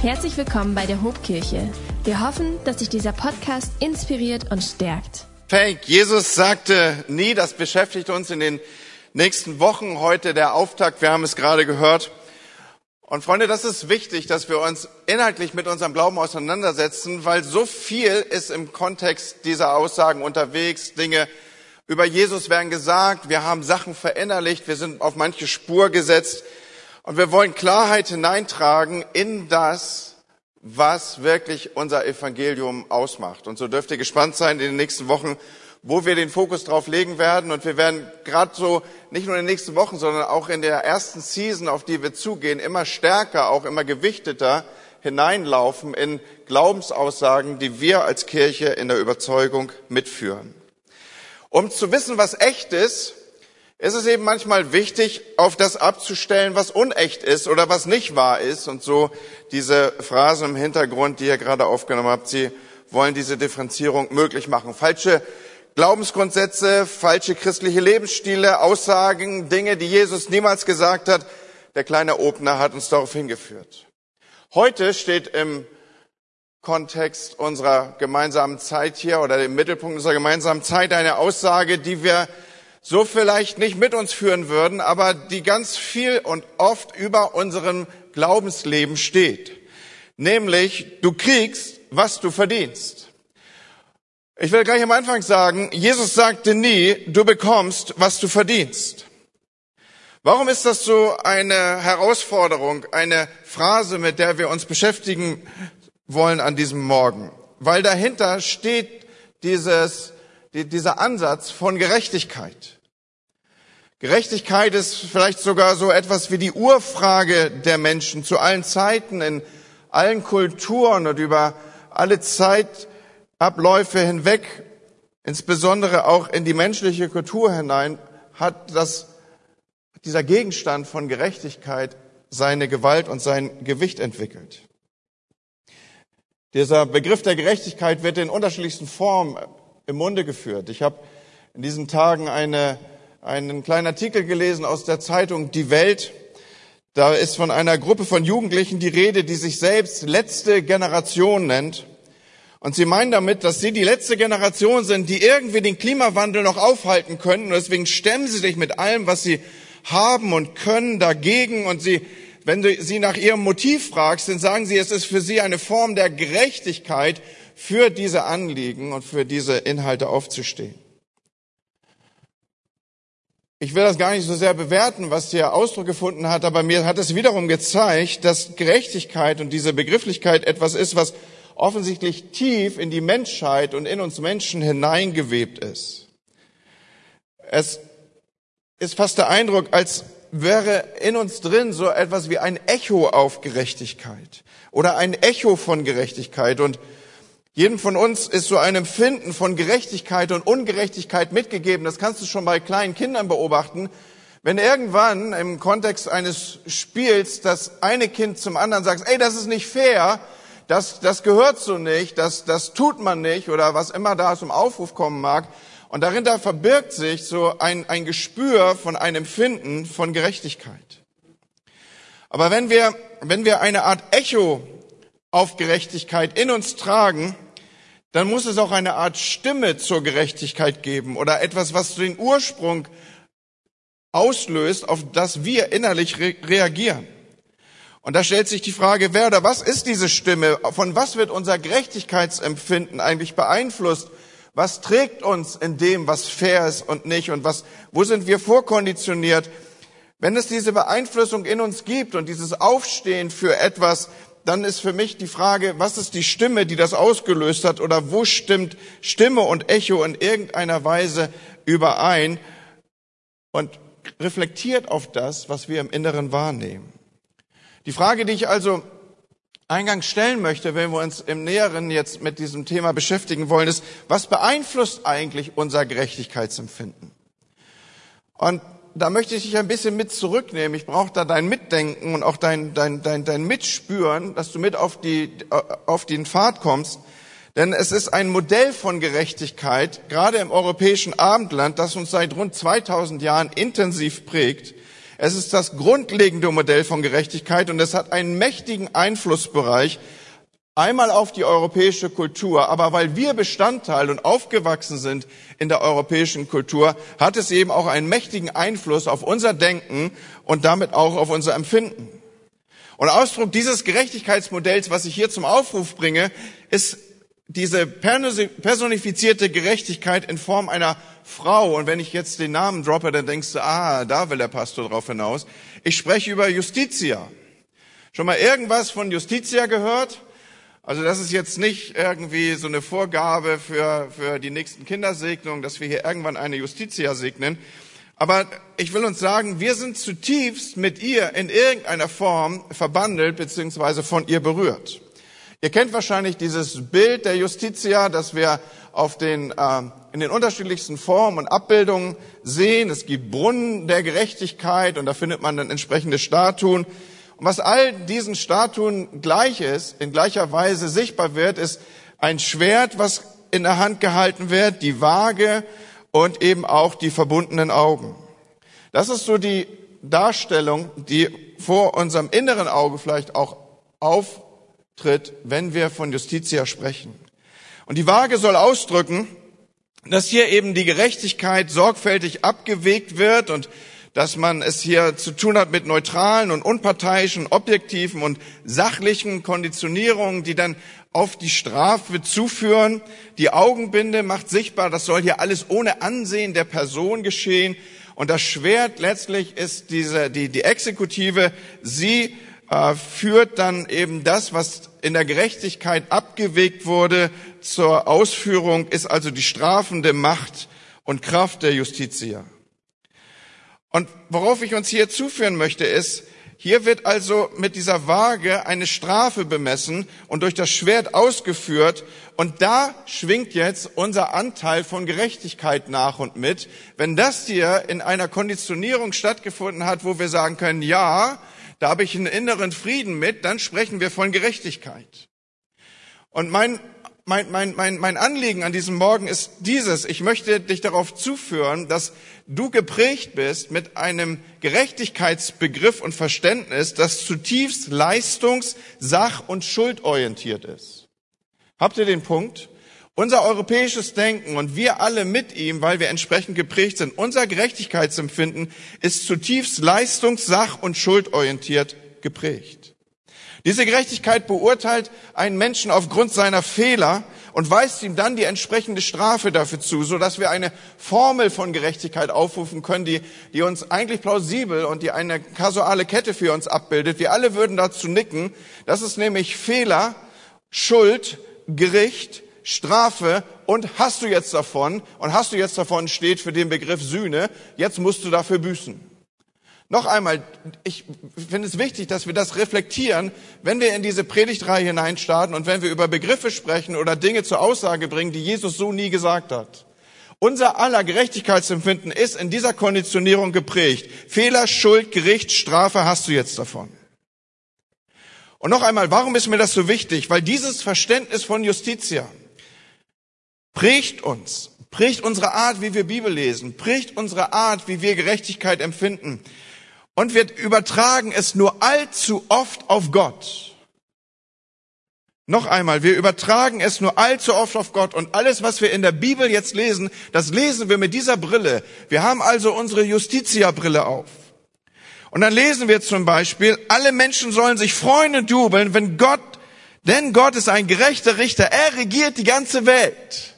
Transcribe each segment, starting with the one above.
Herzlich willkommen bei der Hobkirche. Wir hoffen, dass sich dieser Podcast inspiriert und stärkt. Fake. Jesus sagte nie, das beschäftigt uns in den nächsten Wochen. Heute der Auftakt, wir haben es gerade gehört. Und Freunde, das ist wichtig, dass wir uns inhaltlich mit unserem Glauben auseinandersetzen, weil so viel ist im Kontext dieser Aussagen unterwegs. Dinge über Jesus werden gesagt, wir haben Sachen verinnerlicht, wir sind auf manche Spur gesetzt und wir wollen Klarheit hineintragen in das, was wirklich unser Evangelium ausmacht. Und so dürft ihr gespannt sein in den nächsten Wochen, wo wir den Fokus drauf legen werden. Und wir werden gerade so nicht nur in den nächsten Wochen, sondern auch in der ersten Season, auf die wir zugehen, immer stärker, auch immer gewichteter hineinlaufen in Glaubensaussagen, die wir als Kirche in der Überzeugung mitführen. Um zu wissen, was echt ist, ist es eben manchmal wichtig, auf das abzustellen, was unecht ist oder was nicht wahr ist. Und so diese Phrase im Hintergrund, die ihr gerade aufgenommen habt, sie wollen diese Differenzierung möglich machen. Falsche Glaubensgrundsätze, falsche christliche Lebensstile, Aussagen, Dinge, die Jesus niemals gesagt hat. Der kleine Opener hat uns darauf hingeführt. Heute steht im Kontext unserer gemeinsamen Zeit hier oder im Mittelpunkt unserer gemeinsamen Zeit eine Aussage, die wir so vielleicht nicht mit uns führen würden, aber die ganz viel und oft über unserem Glaubensleben steht. Nämlich, du kriegst, was du verdienst. Ich will gleich am Anfang sagen, Jesus sagte nie, du bekommst, was du verdienst. Warum ist das so eine Herausforderung, eine Phrase, mit der wir uns beschäftigen wollen an diesem Morgen? Weil dahinter steht dieses, dieser Ansatz von Gerechtigkeit. Gerechtigkeit ist vielleicht sogar so etwas wie die Urfrage der Menschen zu allen Zeiten, in allen Kulturen und über alle Zeitabläufe hinweg, insbesondere auch in die menschliche Kultur hinein, hat das, dieser Gegenstand von Gerechtigkeit seine Gewalt und sein Gewicht entwickelt. Dieser Begriff der Gerechtigkeit wird in unterschiedlichsten Formen im Munde geführt. Ich habe in diesen Tagen eine einen kleinen Artikel gelesen aus der Zeitung Die Welt. Da ist von einer Gruppe von Jugendlichen die Rede, die sich selbst letzte Generation nennt. Und sie meinen damit, dass sie die letzte Generation sind, die irgendwie den Klimawandel noch aufhalten können. Und deswegen stemmen sie sich mit allem, was sie haben und können, dagegen. Und sie, wenn du sie nach ihrem Motiv fragst, dann sagen sie, es ist für sie eine Form der Gerechtigkeit, für diese Anliegen und für diese Inhalte aufzustehen. Ich will das gar nicht so sehr bewerten, was hier Ausdruck gefunden hat, aber mir hat es wiederum gezeigt, dass Gerechtigkeit und diese Begrifflichkeit etwas ist, was offensichtlich tief in die Menschheit und in uns Menschen hineingewebt ist. Es ist fast der Eindruck, als wäre in uns drin so etwas wie ein Echo auf Gerechtigkeit oder ein Echo von Gerechtigkeit und jedem von uns ist so ein Empfinden von Gerechtigkeit und Ungerechtigkeit mitgegeben. Das kannst du schon bei kleinen Kindern beobachten. Wenn irgendwann im Kontext eines Spiels das eine Kind zum anderen sagt, ey, das ist nicht fair, das, das gehört so nicht, das, das tut man nicht oder was immer da zum Aufruf kommen mag. Und darin da verbirgt sich so ein, ein Gespür von einem Empfinden von Gerechtigkeit. Aber wenn wir, wenn wir eine Art Echo auf Gerechtigkeit in uns tragen, dann muss es auch eine Art Stimme zur Gerechtigkeit geben oder etwas, was den Ursprung auslöst, auf das wir innerlich re reagieren. Und da stellt sich die Frage, wer oder was ist diese Stimme? Von was wird unser Gerechtigkeitsempfinden eigentlich beeinflusst? Was trägt uns in dem, was fair ist und nicht? Und was, wo sind wir vorkonditioniert? Wenn es diese Beeinflussung in uns gibt und dieses Aufstehen für etwas, dann ist für mich die Frage, was ist die Stimme, die das ausgelöst hat oder wo stimmt Stimme und Echo in irgendeiner Weise überein und reflektiert auf das, was wir im Inneren wahrnehmen. Die Frage, die ich also eingangs stellen möchte, wenn wir uns im Näheren jetzt mit diesem Thema beschäftigen wollen, ist, was beeinflusst eigentlich unser Gerechtigkeitsempfinden? Und da möchte ich dich ein bisschen mit zurücknehmen. Ich brauche da dein Mitdenken und auch dein, dein, dein, dein Mitspüren, dass du mit auf, die, auf den Pfad kommst. Denn es ist ein Modell von Gerechtigkeit, gerade im europäischen Abendland, das uns seit rund 2000 Jahren intensiv prägt, Es ist das grundlegende Modell von Gerechtigkeit und es hat einen mächtigen Einflussbereich einmal auf die europäische Kultur, aber weil wir Bestandteil und aufgewachsen sind in der europäischen Kultur, hat es eben auch einen mächtigen Einfluss auf unser Denken und damit auch auf unser Empfinden. Und Ausdruck dieses Gerechtigkeitsmodells, was ich hier zum Aufruf bringe, ist diese personifizierte Gerechtigkeit in Form einer Frau. Und wenn ich jetzt den Namen droppe, dann denkst du, ah, da will der Pastor drauf hinaus. Ich spreche über Justitia. Schon mal irgendwas von Justitia gehört? Also das ist jetzt nicht irgendwie so eine Vorgabe für, für die nächsten Kindersegnungen, dass wir hier irgendwann eine Justitia segnen. Aber ich will uns sagen, wir sind zutiefst mit ihr in irgendeiner Form verbandelt beziehungsweise von ihr berührt. Ihr kennt wahrscheinlich dieses Bild der Justitia, das wir auf den, äh, in den unterschiedlichsten Formen und Abbildungen sehen. Es gibt Brunnen der Gerechtigkeit und da findet man dann entsprechende Statuen. Und was all diesen Statuen gleich ist, in gleicher Weise sichtbar wird, ist ein Schwert, was in der Hand gehalten wird, die Waage und eben auch die verbundenen Augen. Das ist so die Darstellung, die vor unserem inneren Auge vielleicht auch auftritt, wenn wir von Justitia sprechen. Und die Waage soll ausdrücken, dass hier eben die Gerechtigkeit sorgfältig abgewegt wird und dass man es hier zu tun hat mit neutralen und unparteiischen, objektiven und sachlichen Konditionierungen, die dann auf die Strafe zuführen. Die Augenbinde macht sichtbar, das soll hier alles ohne Ansehen der Person geschehen. Und das Schwert letztlich ist diese, die, die Exekutive. Sie äh, führt dann eben das, was in der Gerechtigkeit abgewegt wurde, zur Ausführung, ist also die strafende Macht und Kraft der Justitia. Und worauf ich uns hier zuführen möchte, ist, hier wird also mit dieser Waage eine Strafe bemessen und durch das Schwert ausgeführt. Und da schwingt jetzt unser Anteil von Gerechtigkeit nach und mit. Wenn das hier in einer Konditionierung stattgefunden hat, wo wir sagen können, ja, da habe ich einen inneren Frieden mit, dann sprechen wir von Gerechtigkeit. Und mein mein, mein, mein, mein Anliegen an diesem Morgen ist dieses. Ich möchte dich darauf zuführen, dass du geprägt bist mit einem Gerechtigkeitsbegriff und Verständnis, das zutiefst leistungs-, sach- und schuldorientiert ist. Habt ihr den Punkt? Unser europäisches Denken und wir alle mit ihm, weil wir entsprechend geprägt sind, unser Gerechtigkeitsempfinden ist zutiefst leistungs-, sach- und schuldorientiert geprägt. Diese Gerechtigkeit beurteilt einen Menschen aufgrund seiner Fehler und weist ihm dann die entsprechende Strafe dafür zu, so dass wir eine Formel von Gerechtigkeit aufrufen können, die, die uns eigentlich plausibel und die eine kasuale Kette für uns abbildet. Wir alle würden dazu nicken. Das ist nämlich Fehler, Schuld, Gericht, Strafe und hast du jetzt davon und hast du jetzt davon steht für den Begriff Sühne. Jetzt musst du dafür büßen. Noch einmal, ich finde es wichtig, dass wir das reflektieren, wenn wir in diese Predigtreihe hineinstarten und wenn wir über Begriffe sprechen oder Dinge zur Aussage bringen, die Jesus so nie gesagt hat. Unser aller Gerechtigkeitsempfinden ist in dieser Konditionierung geprägt. Fehler, Schuld, Gericht, Strafe hast du jetzt davon. Und noch einmal, warum ist mir das so wichtig? Weil dieses Verständnis von Justitia prägt uns, prägt unsere Art, wie wir Bibel lesen, prägt unsere Art, wie wir Gerechtigkeit empfinden. Und wir übertragen es nur allzu oft auf Gott. Noch einmal, wir übertragen es nur allzu oft auf Gott und alles, was wir in der Bibel jetzt lesen, das lesen wir mit dieser Brille. Wir haben also unsere Justitia-Brille auf. Und dann lesen wir zum Beispiel, alle Menschen sollen sich freuen und jubeln, wenn Gott, denn Gott ist ein gerechter Richter, er regiert die ganze Welt.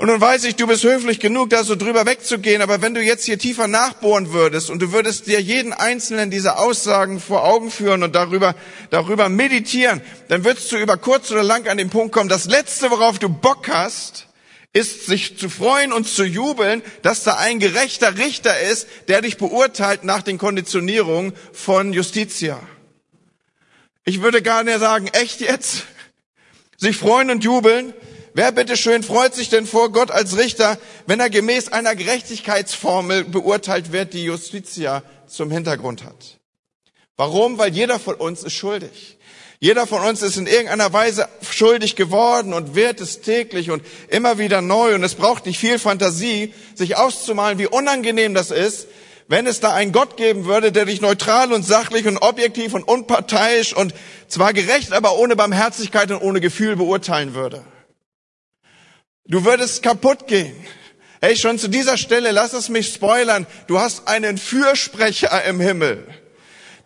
Und nun weiß ich, du bist höflich genug, da so drüber wegzugehen, aber wenn du jetzt hier tiefer nachbohren würdest und du würdest dir jeden einzelnen dieser Aussagen vor Augen führen und darüber, darüber meditieren, dann würdest du über kurz oder lang an den Punkt kommen, das Letzte, worauf du Bock hast, ist sich zu freuen und zu jubeln, dass da ein gerechter Richter ist, der dich beurteilt nach den Konditionierungen von Justitia. Ich würde gar nicht sagen, echt jetzt? Sich freuen und jubeln? Wer bitteschön freut sich denn vor Gott als Richter, wenn er gemäß einer Gerechtigkeitsformel beurteilt wird, die Justitia zum Hintergrund hat? Warum? Weil jeder von uns ist schuldig. Jeder von uns ist in irgendeiner Weise schuldig geworden und wird es täglich und immer wieder neu. Und es braucht nicht viel Fantasie, sich auszumalen, wie unangenehm das ist, wenn es da einen Gott geben würde, der dich neutral und sachlich und objektiv und unparteiisch und zwar gerecht, aber ohne Barmherzigkeit und ohne Gefühl beurteilen würde. Du würdest kaputt gehen. Hey, schon zu dieser Stelle, lass es mich spoilern. Du hast einen Fürsprecher im Himmel.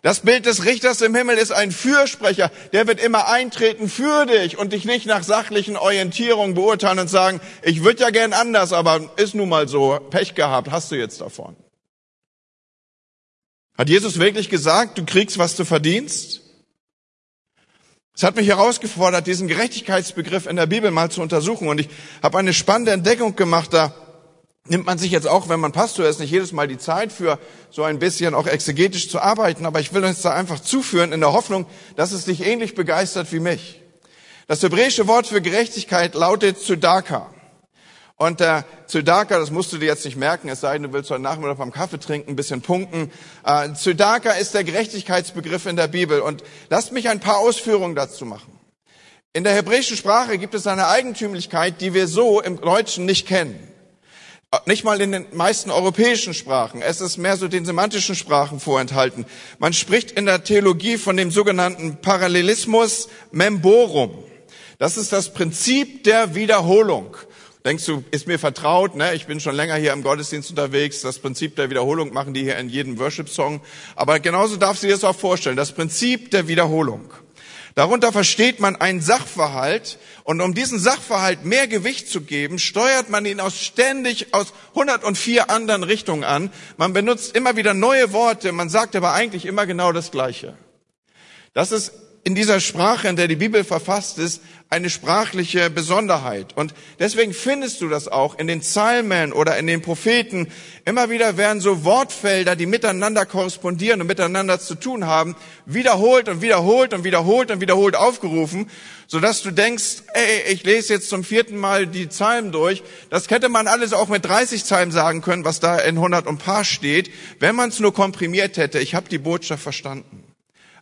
Das Bild des Richters im Himmel ist ein Fürsprecher, der wird immer eintreten für dich und dich nicht nach sachlichen Orientierungen beurteilen und sagen, ich würde ja gern anders, aber ist nun mal so, Pech gehabt, hast du jetzt davon. Hat Jesus wirklich gesagt, du kriegst, was du verdienst? Es hat mich herausgefordert, diesen Gerechtigkeitsbegriff in der Bibel mal zu untersuchen und ich habe eine spannende Entdeckung gemacht da nimmt man sich jetzt auch, wenn man Pastor ist, nicht jedes Mal die Zeit für so ein bisschen auch exegetisch zu arbeiten, aber ich will uns da einfach zuführen in der Hoffnung, dass es dich ähnlich begeistert wie mich. Das hebräische Wort für Gerechtigkeit lautet Zudaka. Und äh, Zudaka, das musst du dir jetzt nicht merken, es sei denn, du willst heute Nachmittag beim Kaffee trinken, ein bisschen punkten. Äh, Zudaka ist der Gerechtigkeitsbegriff in der Bibel. Und lasst mich ein paar Ausführungen dazu machen. In der hebräischen Sprache gibt es eine Eigentümlichkeit, die wir so im Deutschen nicht kennen. Nicht mal in den meisten europäischen Sprachen. Es ist mehr so den semantischen Sprachen vorenthalten. Man spricht in der Theologie von dem sogenannten Parallelismus memborum. Das ist das Prinzip der Wiederholung. Denkst du, ist mir vertraut, ne? Ich bin schon länger hier im Gottesdienst unterwegs. Das Prinzip der Wiederholung machen die hier in jedem Worship-Song. Aber genauso darfst du dir das auch vorstellen. Das Prinzip der Wiederholung. Darunter versteht man einen Sachverhalt und um diesen Sachverhalt mehr Gewicht zu geben, steuert man ihn aus ständig aus 104 anderen Richtungen an. Man benutzt immer wieder neue Worte, man sagt aber eigentlich immer genau das Gleiche. Das ist in dieser Sprache, in der die Bibel verfasst ist, eine sprachliche Besonderheit. Und deswegen findest du das auch in den Psalmen oder in den Propheten. Immer wieder werden so Wortfelder, die miteinander korrespondieren und miteinander zu tun haben, wiederholt und wiederholt und wiederholt und wiederholt aufgerufen, sodass du denkst, ey, ich lese jetzt zum vierten Mal die Psalmen durch. Das hätte man alles auch mit 30 Psalmen sagen können, was da in 100 und paar steht, wenn man es nur komprimiert hätte. Ich habe die Botschaft verstanden.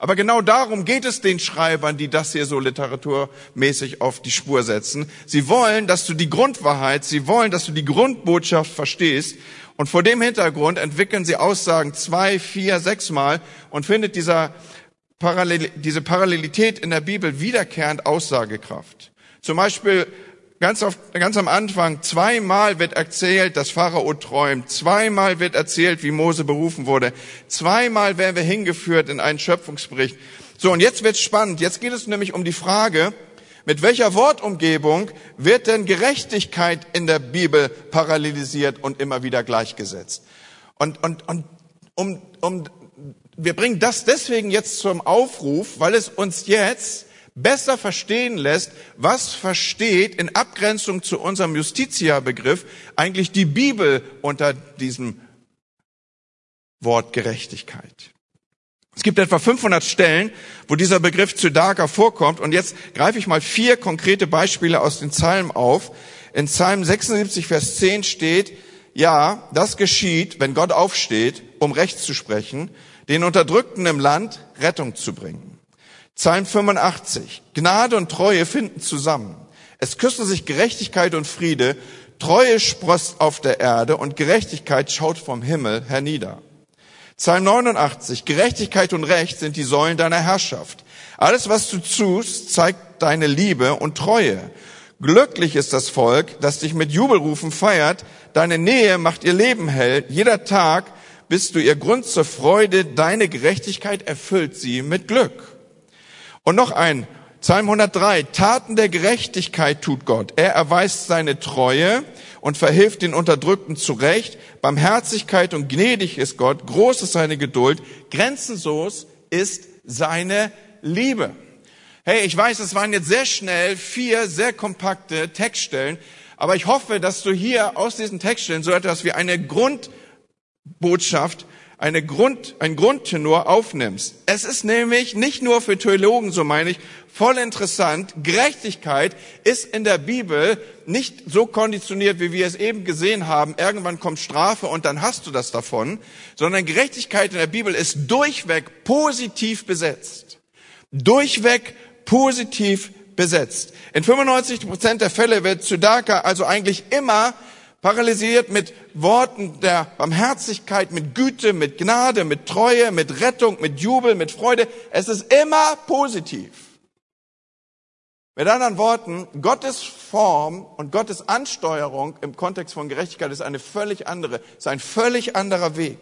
Aber genau darum geht es den Schreibern, die das hier so literaturmäßig auf die Spur setzen. Sie wollen, dass du die Grundwahrheit, sie wollen, dass du die Grundbotschaft verstehst. Und vor dem Hintergrund entwickeln sie Aussagen zwei, vier, sechs Mal und findet dieser Parallel, diese Parallelität in der Bibel wiederkehrend Aussagekraft. Zum Beispiel Ganz, auf, ganz am Anfang, zweimal wird erzählt, dass Pharao träumt. Zweimal wird erzählt, wie Mose berufen wurde. Zweimal werden wir hingeführt in einen Schöpfungsbericht. So, und jetzt wird's spannend. Jetzt geht es nämlich um die Frage, mit welcher Wortumgebung wird denn Gerechtigkeit in der Bibel parallelisiert und immer wieder gleichgesetzt? Und, und, und um, um, wir bringen das deswegen jetzt zum Aufruf, weil es uns jetzt besser verstehen lässt, was versteht in Abgrenzung zu unserem Justitia-Begriff eigentlich die Bibel unter diesem Wort Gerechtigkeit. Es gibt etwa 500 Stellen, wo dieser Begriff Zydaga vorkommt. Und jetzt greife ich mal vier konkrete Beispiele aus den Psalmen auf. In Psalm 76, Vers 10 steht, ja, das geschieht, wenn Gott aufsteht, um Recht zu sprechen, den Unterdrückten im Land Rettung zu bringen. Psalm 85. Gnade und Treue finden zusammen. Es küssen sich Gerechtigkeit und Friede. Treue sprost auf der Erde und Gerechtigkeit schaut vom Himmel hernieder. Psalm 89. Gerechtigkeit und Recht sind die Säulen deiner Herrschaft. Alles, was du tust, zeigt deine Liebe und Treue. Glücklich ist das Volk, das dich mit Jubelrufen feiert. Deine Nähe macht ihr Leben hell. Jeder Tag bist du ihr Grund zur Freude. Deine Gerechtigkeit erfüllt sie mit Glück. Und noch ein, Psalm 103, Taten der Gerechtigkeit tut Gott. Er erweist seine Treue und verhilft den Unterdrückten zurecht. Barmherzigkeit und gnädig ist Gott. Groß ist seine Geduld. Grenzenlos ist seine Liebe. Hey, ich weiß, es waren jetzt sehr schnell vier sehr kompakte Textstellen, aber ich hoffe, dass du hier aus diesen Textstellen so etwas wie eine Grundbotschaft eine Grund, ein Grundtenor aufnimmst. Es ist nämlich nicht nur für Theologen, so meine ich, voll interessant. Gerechtigkeit ist in der Bibel nicht so konditioniert, wie wir es eben gesehen haben. Irgendwann kommt Strafe und dann hast du das davon, sondern Gerechtigkeit in der Bibel ist durchweg positiv besetzt. Durchweg positiv besetzt. In 95 Prozent der Fälle wird Sudaka also eigentlich immer paralysiert mit Worten der Barmherzigkeit, mit Güte, mit Gnade, mit Treue, mit Rettung, mit Jubel, mit Freude. Es ist immer positiv. Mit anderen Worten, Gottes Form und Gottes Ansteuerung im Kontext von Gerechtigkeit ist eine völlig andere, ist ein völlig anderer Weg.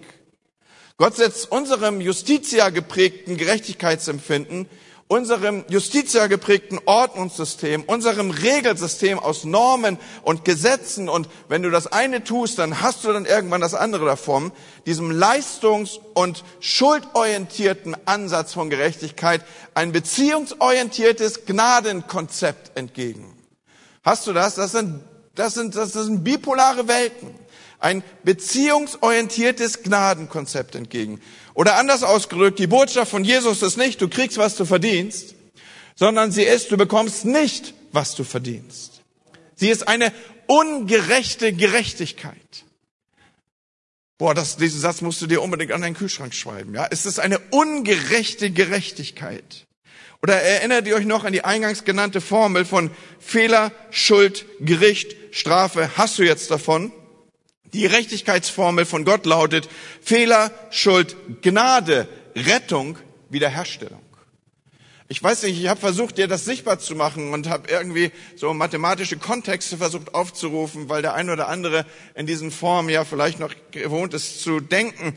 Gott setzt unserem Justitia geprägten Gerechtigkeitsempfinden unserem Justitia geprägten Ordnungssystem, unserem Regelsystem aus Normen und Gesetzen und wenn du das eine tust, dann hast du dann irgendwann das andere davon, diesem leistungs- und schuldorientierten Ansatz von Gerechtigkeit ein beziehungsorientiertes Gnadenkonzept entgegen. Hast du das? Das sind, das sind, das sind bipolare Welten. Ein beziehungsorientiertes Gnadenkonzept entgegen. Oder anders ausgedrückt, die Botschaft von Jesus ist nicht, du kriegst, was du verdienst, sondern sie ist, du bekommst nicht, was du verdienst. Sie ist eine ungerechte Gerechtigkeit. Boah, das, diesen Satz musst du dir unbedingt an deinen Kühlschrank schreiben. Ja, es ist eine ungerechte Gerechtigkeit. Oder erinnert ihr euch noch an die eingangs genannte Formel von Fehler, Schuld, Gericht, Strafe? Hast du jetzt davon? Die Gerechtigkeitsformel von Gott lautet Fehler, Schuld, Gnade, Rettung, Wiederherstellung. Ich weiß nicht, ich habe versucht, dir das sichtbar zu machen und habe irgendwie so mathematische Kontexte versucht aufzurufen, weil der eine oder andere in diesen Formen ja vielleicht noch gewohnt ist zu denken.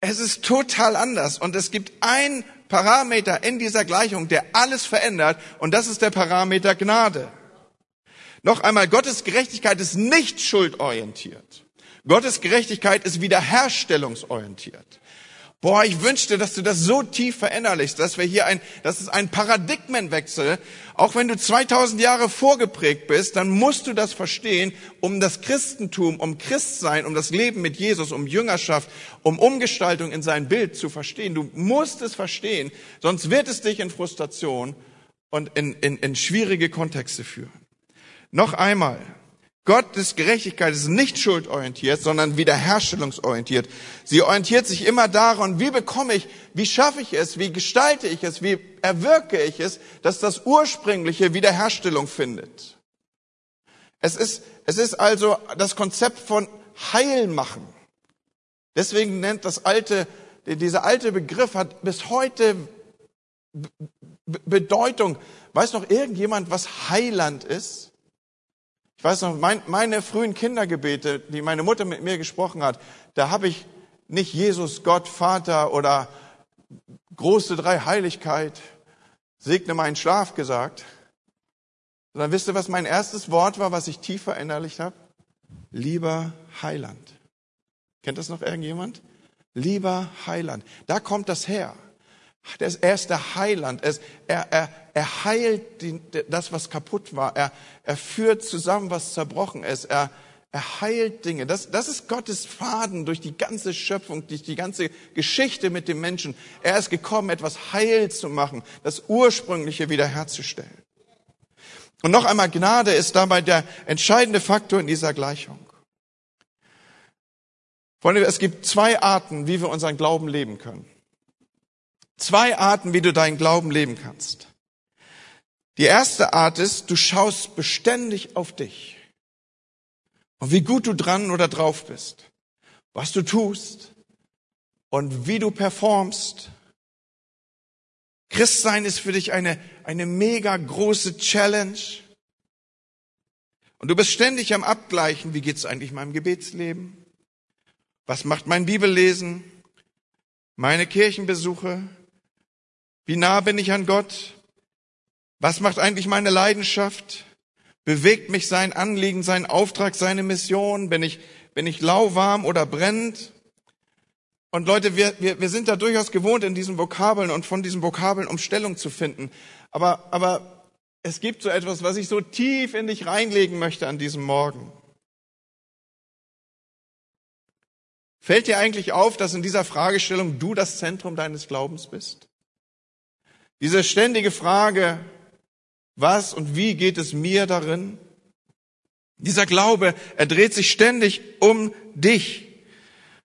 Es ist total anders und es gibt ein Parameter in dieser Gleichung, der alles verändert und das ist der Parameter Gnade. Noch einmal, Gottes Gerechtigkeit ist nicht schuldorientiert. Gottes Gerechtigkeit ist wiederherstellungsorientiert. Boah, ich wünschte, dass du das so tief verinnerlichst, dass wir hier ein, das ist ein Paradigmenwechsel. Auch wenn du 2000 Jahre vorgeprägt bist, dann musst du das verstehen, um das Christentum, um Christsein, um das Leben mit Jesus, um Jüngerschaft, um Umgestaltung in sein Bild zu verstehen. Du musst es verstehen, sonst wird es dich in Frustration und in, in, in schwierige Kontexte führen. Noch einmal, Gottes Gerechtigkeit ist nicht schuldorientiert, sondern wiederherstellungsorientiert. Sie orientiert sich immer daran, wie bekomme ich, wie schaffe ich es, wie gestalte ich es, wie erwirke ich es, dass das ursprüngliche Wiederherstellung findet. Es ist, es ist also das Konzept von Heilmachen. Deswegen nennt das alte, dieser alte Begriff hat bis heute Bedeutung. Weiß noch irgendjemand, was Heiland ist? Weiß noch, mein, meine frühen Kindergebete, die meine Mutter mit mir gesprochen hat, da habe ich nicht Jesus, Gott, Vater oder große drei Heiligkeit, segne meinen Schlaf gesagt, sondern wisst ihr, was mein erstes Wort war, was ich tief verinnerlicht habe? Lieber Heiland. Kennt das noch irgendjemand? Lieber Heiland. Da kommt das her. Er ist der Heiland. Er, er, er heilt die, das, was kaputt war. Er, er führt zusammen, was zerbrochen ist. Er, er heilt Dinge. Das, das ist Gottes Faden durch die ganze Schöpfung, durch die ganze Geschichte mit dem Menschen. Er ist gekommen, etwas heil zu machen, das Ursprüngliche wiederherzustellen. Und noch einmal, Gnade ist dabei der entscheidende Faktor in dieser Gleichung. Freunde, es gibt zwei Arten, wie wir unseren Glauben leben können. Zwei Arten, wie du deinen Glauben leben kannst. Die erste Art ist, du schaust beständig auf dich und wie gut du dran oder drauf bist, was du tust und wie du performst. Christsein ist für dich eine, eine mega große Challenge. Und du bist ständig am Abgleichen, wie geht's eigentlich meinem Gebetsleben? Was macht mein Bibellesen? Meine Kirchenbesuche? Wie nah bin ich an Gott? Was macht eigentlich meine Leidenschaft? Bewegt mich sein Anliegen, sein Auftrag, seine Mission? Bin ich, bin ich lauwarm oder brennend? Und Leute, wir, wir, wir sind da durchaus gewohnt, in diesen Vokabeln und von diesen Vokabeln Umstellung zu finden. Aber, aber es gibt so etwas, was ich so tief in dich reinlegen möchte an diesem Morgen. Fällt dir eigentlich auf, dass in dieser Fragestellung du das Zentrum deines Glaubens bist? Diese ständige Frage, was und wie geht es mir darin? Dieser Glaube, er dreht sich ständig um dich.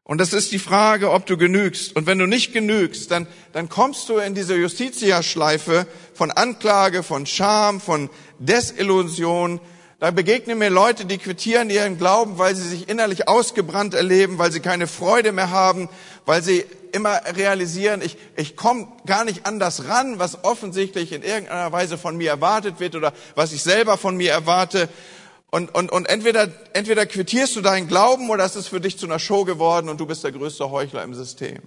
Und das ist die Frage, ob du genügst. Und wenn du nicht genügst, dann, dann kommst du in diese Justitia-Schleife von Anklage, von Scham, von Desillusion. Da begegnen mir Leute, die quittieren ihren Glauben, weil sie sich innerlich ausgebrannt erleben, weil sie keine Freude mehr haben, weil sie immer realisieren, ich, ich komme gar nicht an das ran, was offensichtlich in irgendeiner Weise von mir erwartet wird oder was ich selber von mir erwarte. Und, und, und entweder, entweder quittierst du deinen Glauben oder es ist für dich zu einer Show geworden und du bist der größte Heuchler im System.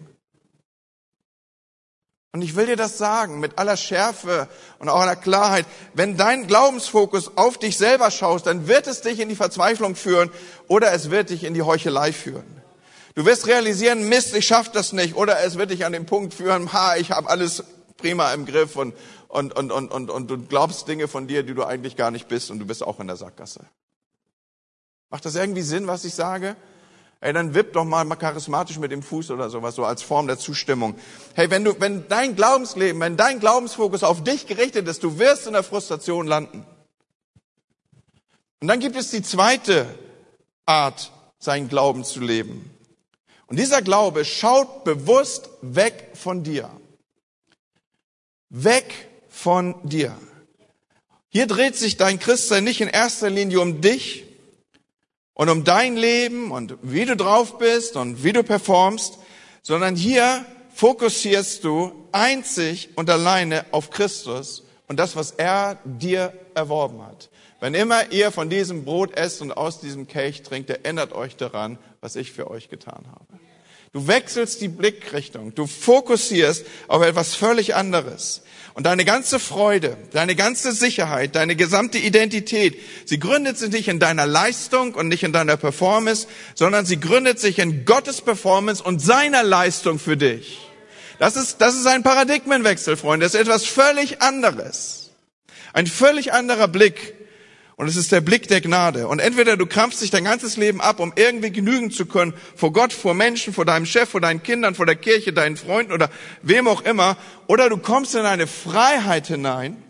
Und ich will dir das sagen mit aller Schärfe und auch aller Klarheit. Wenn dein Glaubensfokus auf dich selber schaust, dann wird es dich in die Verzweiflung führen oder es wird dich in die Heuchelei führen. Du wirst realisieren, Mist, ich schaff das nicht. Oder es wird dich an den Punkt führen, ha, ich habe alles prima im Griff und, und, und, und, und, und du glaubst Dinge von dir, die du eigentlich gar nicht bist und du bist auch in der Sackgasse. Macht das irgendwie Sinn, was ich sage? Ey, dann wipp doch mal charismatisch mit dem Fuß oder sowas, so als Form der Zustimmung. Hey, wenn du, wenn dein Glaubensleben, wenn dein Glaubensfokus auf dich gerichtet ist, du wirst in der Frustration landen. Und dann gibt es die zweite Art, seinen Glauben zu leben. Und dieser Glaube schaut bewusst weg von dir. Weg von dir. Hier dreht sich dein Christsein nicht in erster Linie um dich und um dein Leben und wie du drauf bist und wie du performst, sondern hier fokussierst du einzig und alleine auf Christus und das, was er dir erworben hat. Wenn immer ihr von diesem Brot esst und aus diesem Kelch trinkt, erinnert euch daran, was ich für euch getan habe. Du wechselst die Blickrichtung, du fokussierst auf etwas völlig anderes. Und deine ganze Freude, deine ganze Sicherheit, deine gesamte Identität, sie gründet sich nicht in deiner Leistung und nicht in deiner Performance, sondern sie gründet sich in Gottes Performance und seiner Leistung für dich. Das ist, das ist ein Paradigmenwechsel, Freunde. Das ist etwas völlig anderes. Ein völlig anderer Blick und es ist der Blick der Gnade. Und entweder du krampfst dich dein ganzes Leben ab, um irgendwie genügen zu können, vor Gott, vor Menschen, vor deinem Chef, vor deinen Kindern, vor der Kirche, deinen Freunden oder wem auch immer, oder du kommst in eine Freiheit hinein,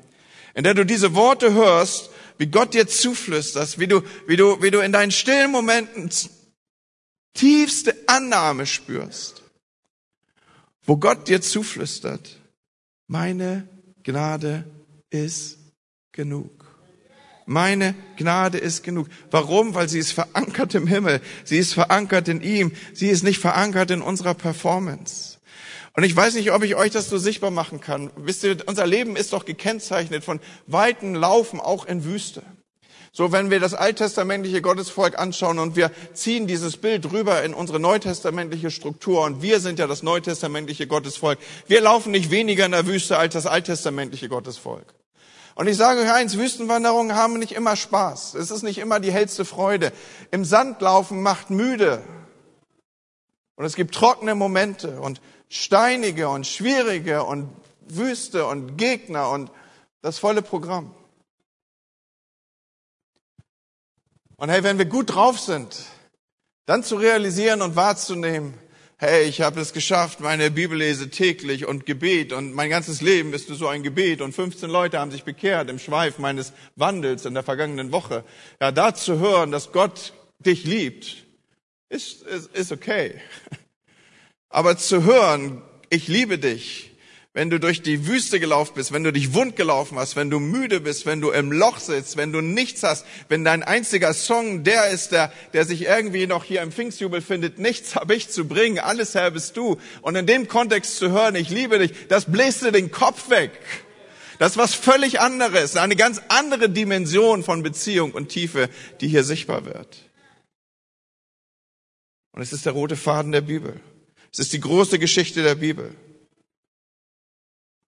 in der du diese Worte hörst, wie Gott dir zuflüsterst, wie du, wie du, wie du in deinen stillen Momenten tiefste Annahme spürst, wo Gott dir zuflüstert, meine Gnade ist genug. Meine Gnade ist genug. Warum? Weil sie ist verankert im Himmel. Sie ist verankert in ihm. Sie ist nicht verankert in unserer Performance. Und ich weiß nicht, ob ich euch das so sichtbar machen kann. Wisst ihr, unser Leben ist doch gekennzeichnet von weiten Laufen auch in Wüste. So, wenn wir das alttestamentliche Gottesvolk anschauen und wir ziehen dieses Bild rüber in unsere neutestamentliche Struktur und wir sind ja das neutestamentliche Gottesvolk. Wir laufen nicht weniger in der Wüste als das alttestamentliche Gottesvolk. Und ich sage euch eins, Wüstenwanderungen haben nicht immer Spaß. Es ist nicht immer die hellste Freude. Im Sand laufen macht müde. Und es gibt trockene Momente und steinige und schwierige und Wüste und Gegner und das volle Programm. Und hey, wenn wir gut drauf sind, dann zu realisieren und wahrzunehmen, hey, ich habe es geschafft, meine Bibel lese täglich und Gebet und mein ganzes Leben ist so ein Gebet und 15 Leute haben sich bekehrt im Schweif meines Wandels in der vergangenen Woche. Ja, da zu hören, dass Gott dich liebt, ist, ist, ist okay. Aber zu hören, ich liebe dich, wenn du durch die Wüste gelaufen bist, wenn du dich wund gelaufen hast, wenn du müde bist, wenn du im Loch sitzt, wenn du nichts hast, wenn dein einziger Song der ist, der, der sich irgendwie noch hier im Pfingstjubel findet, nichts habe ich zu bringen, alles Herr bist du. Und in dem Kontext zu hören, ich liebe dich, das bläst dir den Kopf weg. Das ist was völlig anderes, eine ganz andere Dimension von Beziehung und Tiefe, die hier sichtbar wird. Und es ist der rote Faden der Bibel. Es ist die große Geschichte der Bibel.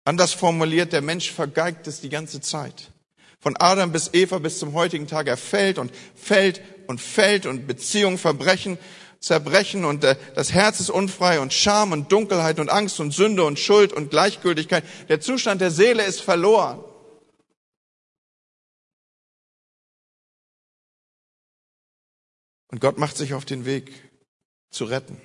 Anders formuliert, der Mensch vergeigt es die ganze Zeit. Von Adam bis Eva bis zum heutigen Tag. Er fällt und fällt und fällt und Beziehungen verbrechen, zerbrechen und äh, das Herz ist unfrei und Scham und Dunkelheit und Angst und Sünde und Schuld und Gleichgültigkeit. Der Zustand der Seele ist verloren. Und Gott macht sich auf den Weg zu retten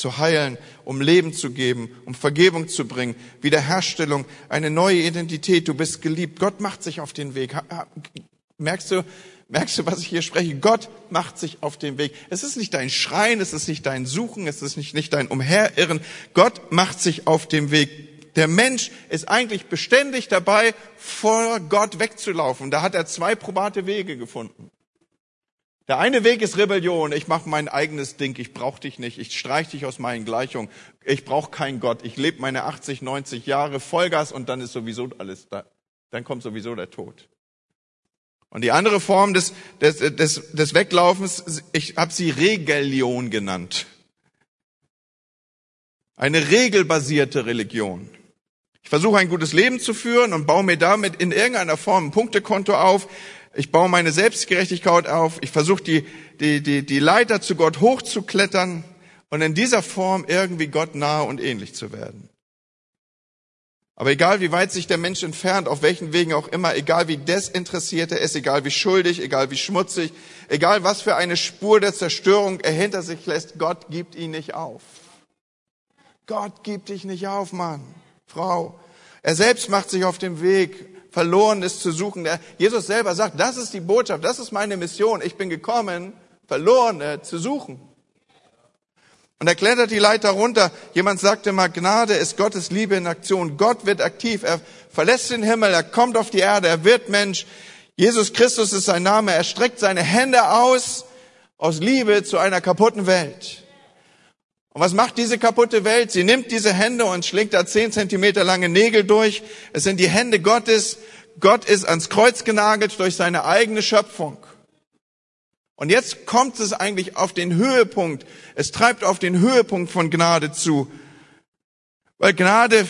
zu heilen, um Leben zu geben, um Vergebung zu bringen, Wiederherstellung, eine neue Identität. Du bist geliebt. Gott macht sich auf den Weg. Merkst du, merkst du, was ich hier spreche? Gott macht sich auf den Weg. Es ist nicht dein Schreien, es ist nicht dein Suchen, es ist nicht, nicht dein Umherirren. Gott macht sich auf den Weg. Der Mensch ist eigentlich beständig dabei, vor Gott wegzulaufen. Da hat er zwei probate Wege gefunden. Der eine Weg ist Rebellion. Ich mache mein eigenes Ding. Ich brauche dich nicht. Ich streich dich aus meinen Gleichungen. Ich brauche keinen Gott. Ich lebe meine 80, 90 Jahre Vollgas und dann ist sowieso alles da. Dann kommt sowieso der Tod. Und die andere Form des, des, des, des Weglaufens, ich habe sie Regellion genannt. Eine regelbasierte Religion. Ich versuche ein gutes Leben zu führen und baue mir damit in irgendeiner Form ein Punktekonto auf. Ich baue meine Selbstgerechtigkeit auf. Ich versuche die, die, die, die Leiter zu Gott hochzuklettern und in dieser Form irgendwie Gott nahe und ähnlich zu werden. Aber egal wie weit sich der Mensch entfernt, auf welchen Wegen auch immer, egal wie desinteressiert er ist, egal wie schuldig, egal wie schmutzig, egal was für eine Spur der Zerstörung er hinter sich lässt, Gott gibt ihn nicht auf. Gott gibt dich nicht auf, Mann, Frau. Er selbst macht sich auf den Weg, Verlorenes zu suchen. Jesus selber sagt, das ist die Botschaft, das ist meine Mission. Ich bin gekommen, Verlorene zu suchen. Und er klettert die Leiter runter. Jemand sagte mal, Gnade ist Gottes Liebe in Aktion. Gott wird aktiv. Er verlässt den Himmel, er kommt auf die Erde, er wird Mensch. Jesus Christus ist sein Name. Er streckt seine Hände aus aus Liebe zu einer kaputten Welt. Und was macht diese kaputte Welt? Sie nimmt diese Hände und schlägt da zehn Zentimeter lange Nägel durch. Es sind die Hände Gottes. Gott ist ans Kreuz genagelt durch seine eigene Schöpfung. Und jetzt kommt es eigentlich auf den Höhepunkt. Es treibt auf den Höhepunkt von Gnade zu. Weil Gnade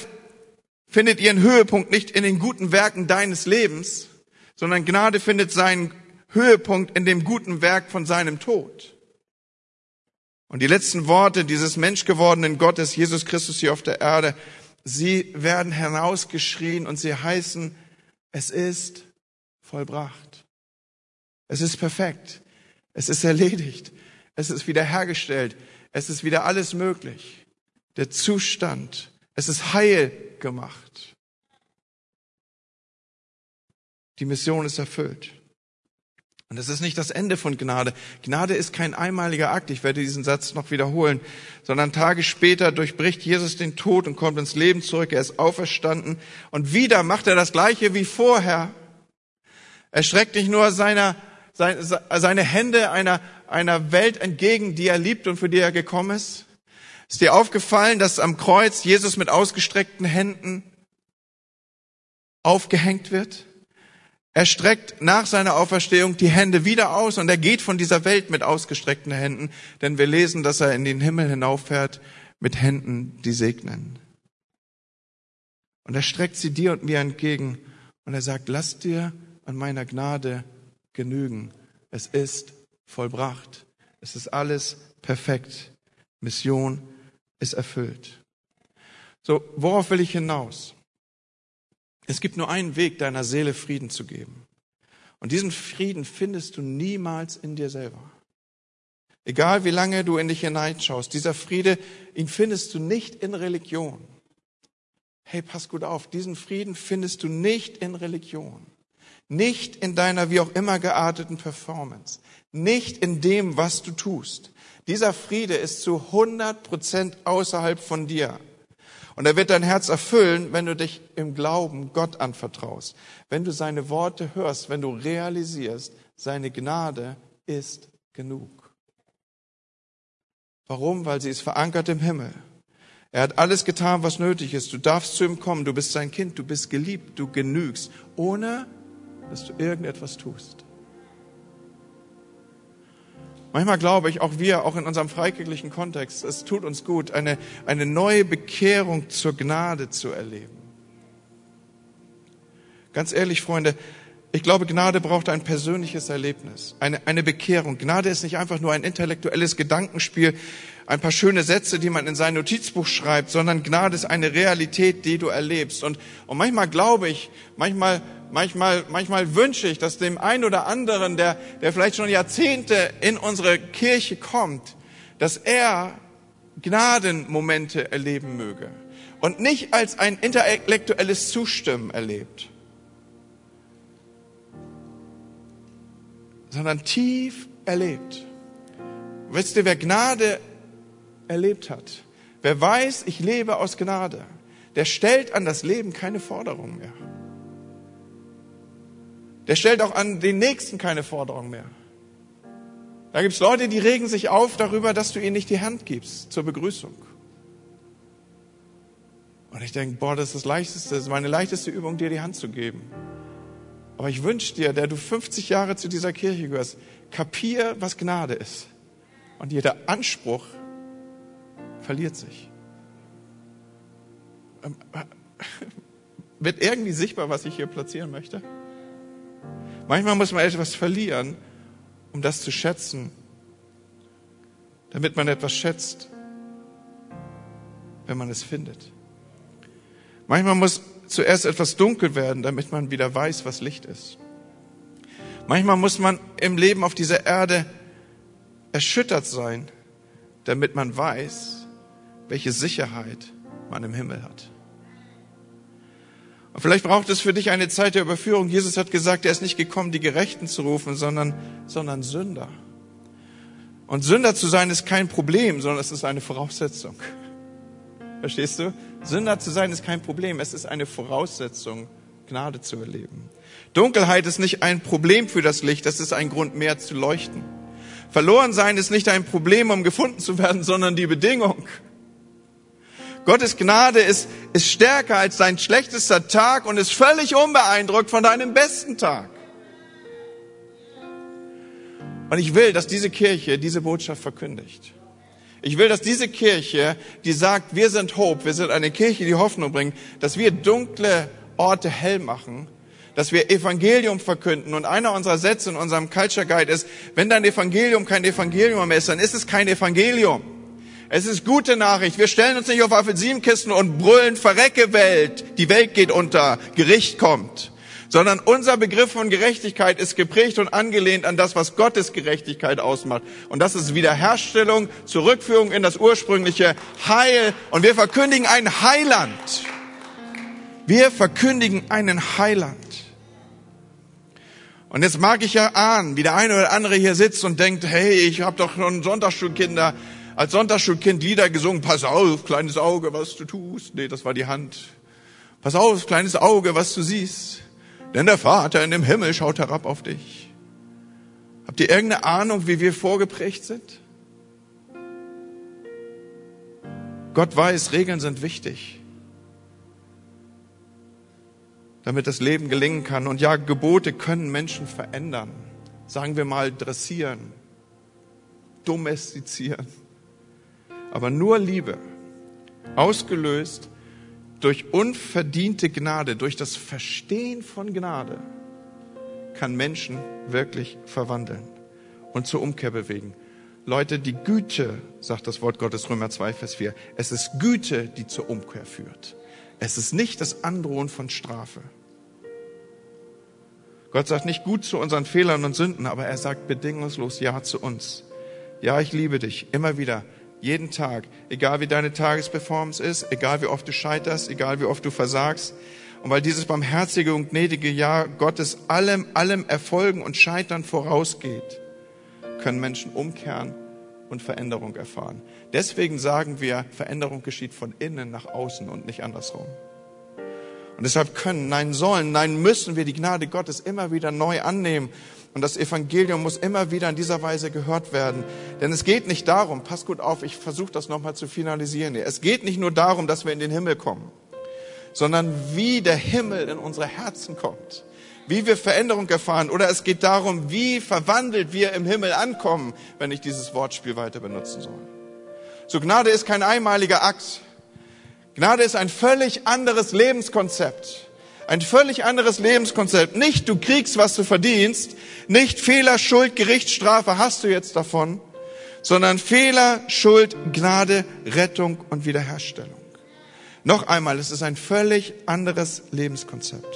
findet ihren Höhepunkt nicht in den guten Werken deines Lebens, sondern Gnade findet seinen Höhepunkt in dem guten Werk von seinem Tod. Und die letzten Worte dieses menschgewordenen Gottes, Jesus Christus hier auf der Erde, sie werden hinausgeschrien und sie heißen, es ist vollbracht. Es ist perfekt. Es ist erledigt. Es ist wiederhergestellt. Es ist wieder alles möglich. Der Zustand. Es ist heil gemacht. Die Mission ist erfüllt. Und das ist nicht das Ende von Gnade. Gnade ist kein einmaliger Akt, ich werde diesen Satz noch wiederholen, sondern Tage später durchbricht Jesus den Tod und kommt ins Leben zurück, er ist auferstanden und wieder macht er das gleiche wie vorher. Er streckt nicht nur seiner, seine Hände einer, einer Welt entgegen, die er liebt und für die er gekommen ist. Ist dir aufgefallen, dass am Kreuz Jesus mit ausgestreckten Händen aufgehängt wird? Er streckt nach seiner Auferstehung die Hände wieder aus und er geht von dieser Welt mit ausgestreckten Händen, denn wir lesen, dass er in den Himmel hinauffährt mit Händen, die segnen. Und er streckt sie dir und mir entgegen und er sagt, lass dir an meiner Gnade genügen. Es ist vollbracht. Es ist alles perfekt. Mission ist erfüllt. So, worauf will ich hinaus? Es gibt nur einen Weg, deiner Seele Frieden zu geben. Und diesen Frieden findest du niemals in dir selber. Egal wie lange du in dich hineinschaust, dieser Friede, ihn findest du nicht in Religion. Hey, pass gut auf, diesen Frieden findest du nicht in Religion. Nicht in deiner wie auch immer gearteten Performance. Nicht in dem, was du tust. Dieser Friede ist zu 100 Prozent außerhalb von dir. Und er wird dein Herz erfüllen, wenn du dich im Glauben Gott anvertraust. Wenn du seine Worte hörst, wenn du realisierst, seine Gnade ist genug. Warum? Weil sie ist verankert im Himmel. Er hat alles getan, was nötig ist. Du darfst zu ihm kommen. Du bist sein Kind. Du bist geliebt. Du genügst, ohne dass du irgendetwas tust. Manchmal glaube ich, auch wir, auch in unserem freikirchlichen Kontext, es tut uns gut, eine, eine neue Bekehrung zur Gnade zu erleben. Ganz ehrlich, Freunde, ich glaube, Gnade braucht ein persönliches Erlebnis, eine, eine Bekehrung. Gnade ist nicht einfach nur ein intellektuelles Gedankenspiel, ein paar schöne Sätze, die man in sein Notizbuch schreibt, sondern Gnade ist eine Realität, die du erlebst. Und, und manchmal glaube ich, manchmal Manchmal, manchmal wünsche ich, dass dem einen oder anderen, der, der vielleicht schon Jahrzehnte in unsere Kirche kommt, dass er Gnadenmomente erleben möge und nicht als ein intellektuelles Zustimmen erlebt, sondern tief erlebt. Wisst ihr, wer Gnade erlebt hat, wer weiß, ich lebe aus Gnade, der stellt an das Leben keine Forderung mehr. Der stellt auch an den Nächsten keine Forderung mehr. Da gibt's Leute, die regen sich auf darüber, dass du ihnen nicht die Hand gibst zur Begrüßung. Und ich denke, boah, das ist das Leichteste, das ist meine leichteste Übung, dir die Hand zu geben. Aber ich wünsche dir, der du 50 Jahre zu dieser Kirche gehörst, kapier, was Gnade ist. Und jeder Anspruch verliert sich. Ähm, äh, wird irgendwie sichtbar, was ich hier platzieren möchte? Manchmal muss man etwas verlieren, um das zu schätzen, damit man etwas schätzt, wenn man es findet. Manchmal muss zuerst etwas dunkel werden, damit man wieder weiß, was Licht ist. Manchmal muss man im Leben auf dieser Erde erschüttert sein, damit man weiß, welche Sicherheit man im Himmel hat. Und vielleicht braucht es für dich eine Zeit der Überführung. Jesus hat gesagt, er ist nicht gekommen, die Gerechten zu rufen, sondern, sondern Sünder. Und Sünder zu sein ist kein Problem, sondern es ist eine Voraussetzung. Verstehst du? Sünder zu sein ist kein Problem. Es ist eine Voraussetzung, Gnade zu erleben. Dunkelheit ist nicht ein Problem für das Licht. Das ist ein Grund mehr zu leuchten. Verloren sein ist nicht ein Problem, um gefunden zu werden, sondern die Bedingung. Gottes Gnade ist, ist stärker als dein schlechtester Tag und ist völlig unbeeindruckt von deinem besten Tag. Und ich will, dass diese Kirche diese Botschaft verkündigt. Ich will, dass diese Kirche, die sagt, wir sind Hope, wir sind eine Kirche, die Hoffnung bringt, dass wir dunkle Orte hell machen, dass wir Evangelium verkünden. Und einer unserer Sätze in unserem Culture Guide ist, wenn dein Evangelium kein Evangelium mehr ist, dann ist es kein Evangelium. Es ist gute Nachricht. Wir stellen uns nicht auf Apfelsinenkisten und brüllen, verrecke Welt, die Welt geht unter, Gericht kommt. Sondern unser Begriff von Gerechtigkeit ist geprägt und angelehnt an das, was Gottes Gerechtigkeit ausmacht. Und das ist Wiederherstellung, Zurückführung in das ursprüngliche Heil. Und wir verkündigen ein Heiland. Wir verkündigen einen Heiland. Und jetzt mag ich ja ahnen, wie der eine oder andere hier sitzt und denkt, hey, ich habe doch schon Sonntagsschulkinder als Sonntagsschulkind Lieder gesungen, pass auf, kleines Auge, was du tust. Nee, das war die Hand. Pass auf, kleines Auge, was du siehst. Denn der Vater in dem Himmel schaut herab auf dich. Habt ihr irgendeine Ahnung, wie wir vorgeprägt sind? Gott weiß, Regeln sind wichtig, damit das Leben gelingen kann. Und ja, Gebote können Menschen verändern. Sagen wir mal dressieren, domestizieren. Aber nur Liebe, ausgelöst durch unverdiente Gnade, durch das Verstehen von Gnade, kann Menschen wirklich verwandeln und zur Umkehr bewegen. Leute, die Güte, sagt das Wort Gottes Römer 2, Vers 4, es ist Güte, die zur Umkehr führt. Es ist nicht das Androhen von Strafe. Gott sagt nicht gut zu unseren Fehlern und Sünden, aber er sagt bedingungslos Ja zu uns. Ja, ich liebe dich, immer wieder jeden Tag, egal wie deine Tagesperformance ist, egal wie oft du scheiterst, egal wie oft du versagst. Und weil dieses barmherzige und gnädige Jahr Gottes allem, allem Erfolgen und Scheitern vorausgeht, können Menschen umkehren und Veränderung erfahren. Deswegen sagen wir, Veränderung geschieht von innen nach außen und nicht andersrum. Und deshalb können, nein sollen, nein müssen wir die Gnade Gottes immer wieder neu annehmen und das Evangelium muss immer wieder in dieser Weise gehört werden. Denn es geht nicht darum, pass gut auf, ich versuche das nochmal zu finalisieren hier. Es geht nicht nur darum, dass wir in den Himmel kommen, sondern wie der Himmel in unsere Herzen kommt. Wie wir Veränderung erfahren. Oder es geht darum, wie verwandelt wir im Himmel ankommen, wenn ich dieses Wortspiel weiter benutzen soll. So Gnade ist kein einmaliger Akt. Gnade ist ein völlig anderes Lebenskonzept. Ein völlig anderes Lebenskonzept. Nicht du kriegst, was du verdienst, nicht Fehler, Schuld, Gericht, Strafe hast du jetzt davon, sondern Fehler, Schuld, Gnade, Rettung und Wiederherstellung. Noch einmal, es ist ein völlig anderes Lebenskonzept.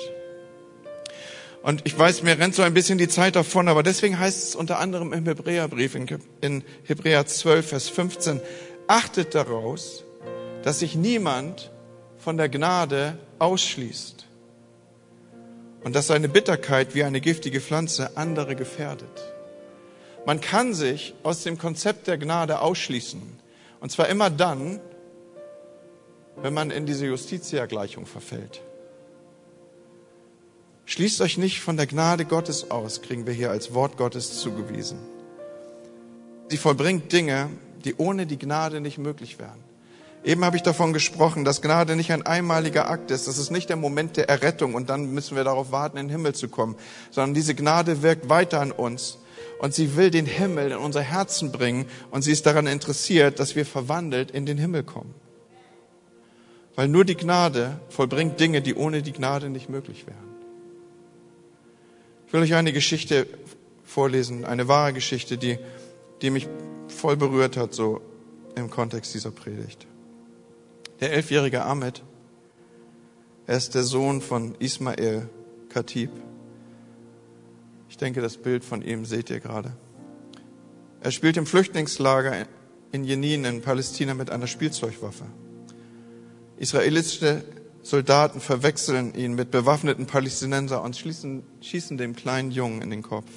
Und ich weiß, mir rennt so ein bisschen die Zeit davon, aber deswegen heißt es unter anderem im Hebräerbrief in Hebräer 12, Vers 15, achtet daraus, dass sich niemand von der Gnade ausschließt und dass seine Bitterkeit wie eine giftige Pflanze andere gefährdet. Man kann sich aus dem Konzept der Gnade ausschließen. Und zwar immer dann, wenn man in diese Justitia-Gleichung verfällt. Schließt euch nicht von der Gnade Gottes aus, kriegen wir hier als Wort Gottes zugewiesen. Sie vollbringt Dinge, die ohne die Gnade nicht möglich wären. Eben habe ich davon gesprochen, dass Gnade nicht ein einmaliger Akt ist. Das ist nicht der Moment der Errettung und dann müssen wir darauf warten, in den Himmel zu kommen, sondern diese Gnade wirkt weiter an uns und sie will den Himmel in unser Herzen bringen und sie ist daran interessiert, dass wir verwandelt in den Himmel kommen. Weil nur die Gnade vollbringt Dinge, die ohne die Gnade nicht möglich wären. Ich will euch eine Geschichte vorlesen, eine wahre Geschichte, die, die mich voll berührt hat, so im Kontext dieser Predigt. Der elfjährige Ahmed, er ist der Sohn von Ismael Khatib. Ich denke, das Bild von ihm seht ihr gerade. Er spielt im Flüchtlingslager in Jenin in Palästina mit einer Spielzeugwaffe. Israelische Soldaten verwechseln ihn mit bewaffneten Palästinenser und schießen, schießen dem kleinen Jungen in den Kopf.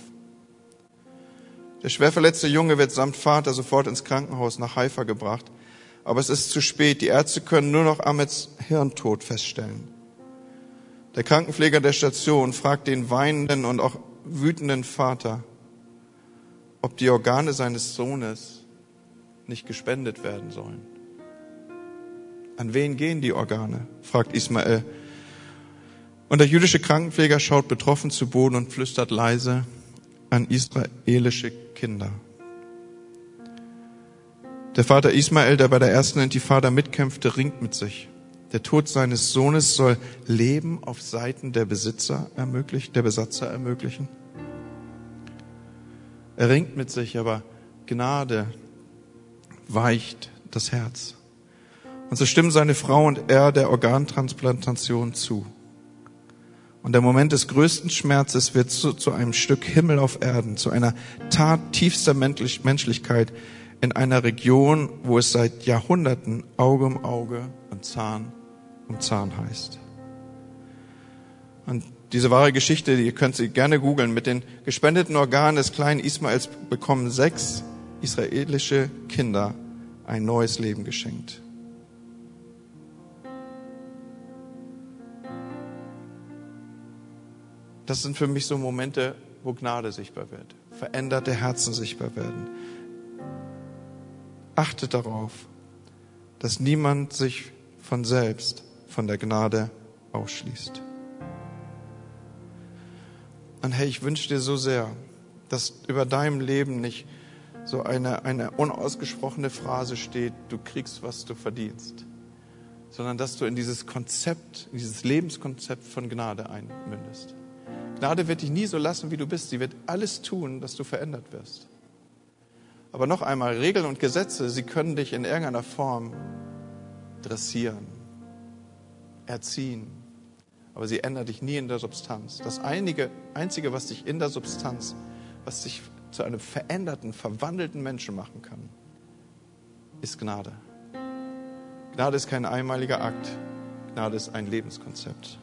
Der schwer verletzte Junge wird samt Vater sofort ins Krankenhaus nach Haifa gebracht, aber es ist zu spät. Die Ärzte können nur noch Ahmeds Hirntod feststellen. Der Krankenpfleger der Station fragt den weinenden und auch wütenden Vater, ob die Organe seines Sohnes nicht gespendet werden sollen. An wen gehen die Organe? fragt Ismael. Und der jüdische Krankenpfleger schaut betroffen zu Boden und flüstert leise an israelische Kinder. Der Vater Ismael, der bei der ersten Intifada mitkämpfte, ringt mit sich. Der Tod seines Sohnes soll Leben auf Seiten der Besitzer ermöglichen, der Besatzer ermöglichen. Er ringt mit sich, aber Gnade weicht das Herz. Und so stimmen seine Frau und er der Organtransplantation zu. Und der Moment des größten Schmerzes wird zu, zu einem Stück Himmel auf Erden, zu einer Tat tiefster Menschlichkeit in einer Region, wo es seit Jahrhunderten Auge um Auge und Zahn um Zahn heißt. Und diese wahre Geschichte, ihr könnt sie gerne googeln, mit den gespendeten Organen des kleinen Ismaels bekommen sechs israelische Kinder ein neues Leben geschenkt. Das sind für mich so Momente, wo Gnade sichtbar wird, veränderte Herzen sichtbar werden. Achtet darauf, dass niemand sich von selbst von der Gnade ausschließt. Und hey, ich wünsche dir so sehr, dass über deinem Leben nicht so eine, eine unausgesprochene Phrase steht, du kriegst, was du verdienst, sondern dass du in dieses Konzept, in dieses Lebenskonzept von Gnade einmündest. Gnade wird dich nie so lassen, wie du bist. Sie wird alles tun, dass du verändert wirst. Aber noch einmal, Regeln und Gesetze, sie können dich in irgendeiner Form dressieren, erziehen. Aber sie ändern dich nie in der Substanz. Das einige, Einzige, was dich in der Substanz, was dich zu einem veränderten, verwandelten Menschen machen kann, ist Gnade. Gnade ist kein einmaliger Akt. Gnade ist ein Lebenskonzept.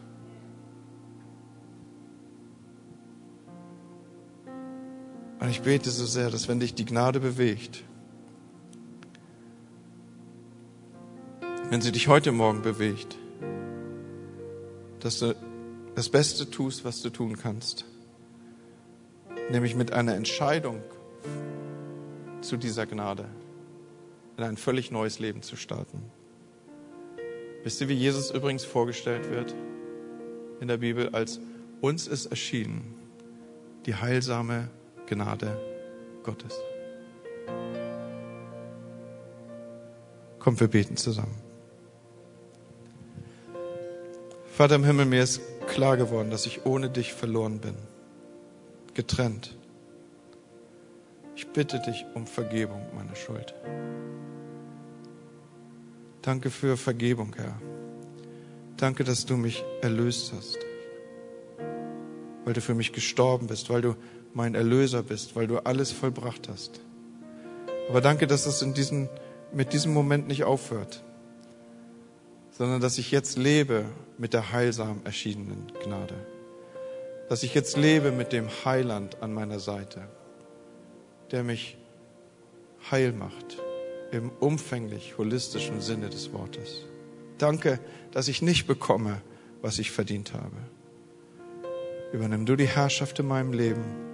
Und ich bete so sehr, dass wenn dich die Gnade bewegt, wenn sie dich heute Morgen bewegt, dass du das Beste tust, was du tun kannst, nämlich mit einer Entscheidung zu dieser Gnade in ein völlig neues Leben zu starten. Wisst ihr, wie Jesus übrigens vorgestellt wird in der Bibel? Als uns ist erschienen die heilsame Gnade Gottes. Kommt, wir beten zusammen. Vater im Himmel, mir ist klar geworden, dass ich ohne dich verloren bin, getrennt. Ich bitte dich um Vergebung meiner Schuld. Danke für Vergebung, Herr. Danke, dass du mich erlöst hast, weil du für mich gestorben bist, weil du mein Erlöser bist, weil du alles vollbracht hast. Aber danke, dass es in diesem, mit diesem Moment nicht aufhört, sondern dass ich jetzt lebe mit der heilsam erschienenen Gnade. Dass ich jetzt lebe mit dem Heiland an meiner Seite, der mich heil macht im umfänglich holistischen Sinne des Wortes. Danke, dass ich nicht bekomme, was ich verdient habe. Übernimm du die Herrschaft in meinem Leben